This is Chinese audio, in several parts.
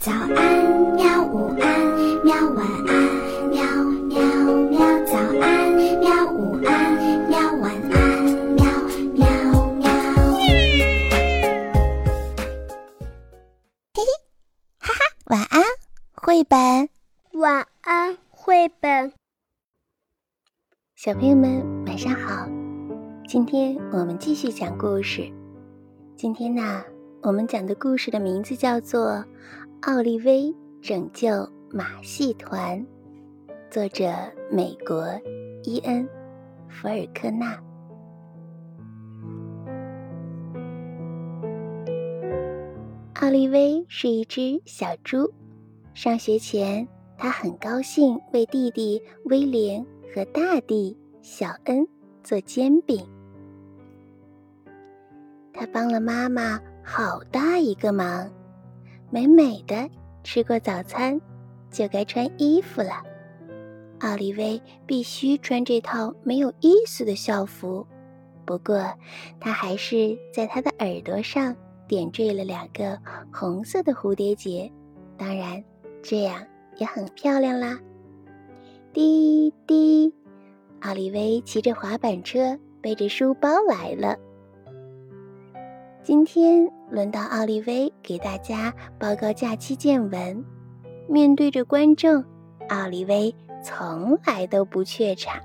早安，喵！午安，喵！晚安，喵喵喵！早安，喵！午安，喵！晚安，喵喵喵！嘿嘿，哈哈，晚安，绘本。晚安，绘本。小朋友们，晚上好！今天我们继续讲故事。今天呢，我们讲的故事的名字叫做《奥利威拯救马戏团》，作者美国伊恩·福尔克纳。奥利威是一只小猪，上学前，他很高兴为弟弟威廉和大弟小恩做煎饼。他帮了妈妈好大一个忙，美美的吃过早餐，就该穿衣服了。奥利威必须穿这套没有意思的校服，不过他还是在他的耳朵上点缀了两个红色的蝴蝶结，当然这样也很漂亮啦。滴滴，奥利威骑着滑板车，背着书包来了。今天轮到奥利威给大家报告假期见闻。面对着观众，奥利威从来都不怯场。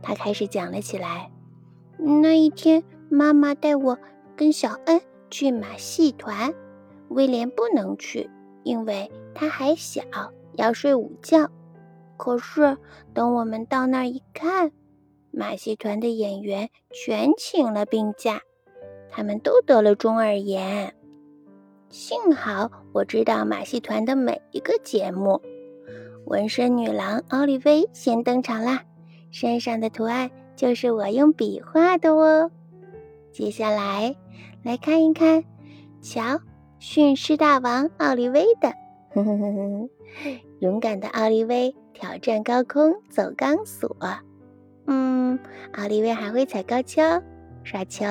他开始讲了起来：“那一天，妈妈带我跟小恩去马戏团，威廉不能去，因为他还小，要睡午觉。可是等我们到那儿一看，马戏团的演员全请了病假。”他们都得了中耳炎。幸好我知道马戏团的每一个节目。纹身女郎奥利薇先登场啦，身上的图案就是我用笔画的哦。接下来来看一看，瞧，驯狮大王奥利薇的，呵呵呵呵，勇敢的奥利薇挑战高空走钢索。嗯，奥利薇还会踩高跷、耍球。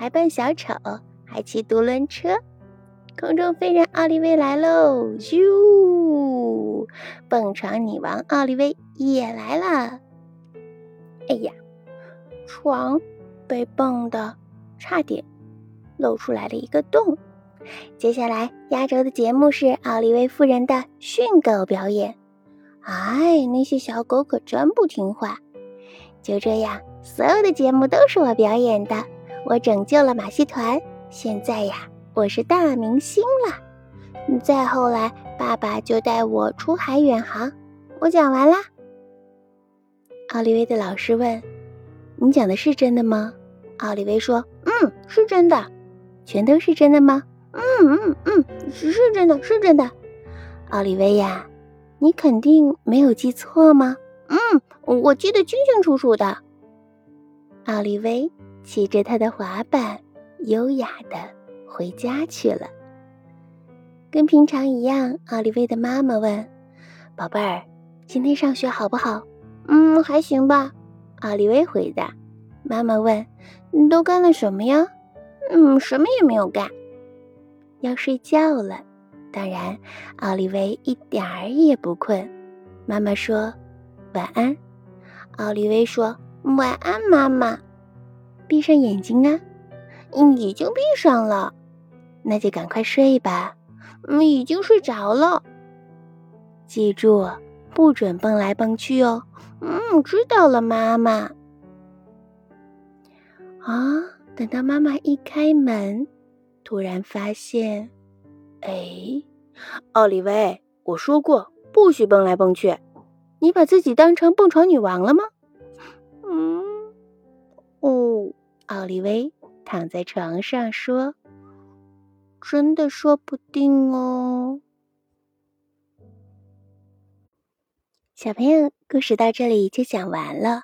还扮小丑，还骑独轮车，空中飞人奥利威来喽！咻，蹦床女王奥利威也来了。哎呀，床被蹦的差点露出来了一个洞。接下来压轴的节目是奥利威夫人的训狗表演。哎，那些小狗可真不听话。就这样，所有的节目都是我表演的。我拯救了马戏团，现在呀，我是大明星了。再后来，爸爸就带我出海远航。我讲完啦。奥利威的老师问：“你讲的是真的吗？”奥利威说：“嗯，是真的。”全都是真的吗？嗯嗯嗯，是真的，是真的。奥利威呀，你肯定没有记错吗？嗯，我记得清清楚楚的。奥利威。骑着他的滑板，优雅的回家去了。跟平常一样，奥利威的妈妈问：“宝贝儿，今天上学好不好？”“嗯，还行吧。”奥利威回答。妈妈问：“你都干了什么呀？”“嗯，什么也没有干。”“要睡觉了。”当然，奥利威一点儿也不困。妈妈说：“晚安。”奥利威说：“晚安，妈妈。”闭上眼睛啊！已经闭上了，那就赶快睡吧。嗯，已经睡着了。记住，不准蹦来蹦去哦。嗯，知道了，妈妈。啊！等到妈妈一开门，突然发现，哎，奥利维，我说过不许蹦来蹦去，你把自己当成蹦床女王了吗？嗯，奥利威躺在床上说：“真的说不定哦。”小朋友，故事到这里就讲完了。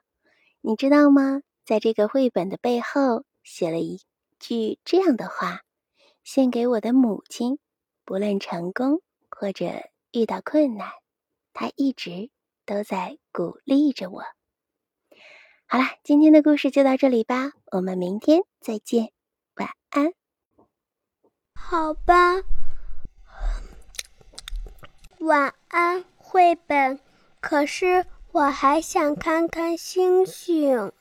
你知道吗？在这个绘本的背后写了一句这样的话：“献给我的母亲，不论成功或者遇到困难，她一直都在鼓励着我。”好了，今天的故事就到这里吧，我们明天再见，晚安。好吧。晚安，绘本。可是我还想看看星星。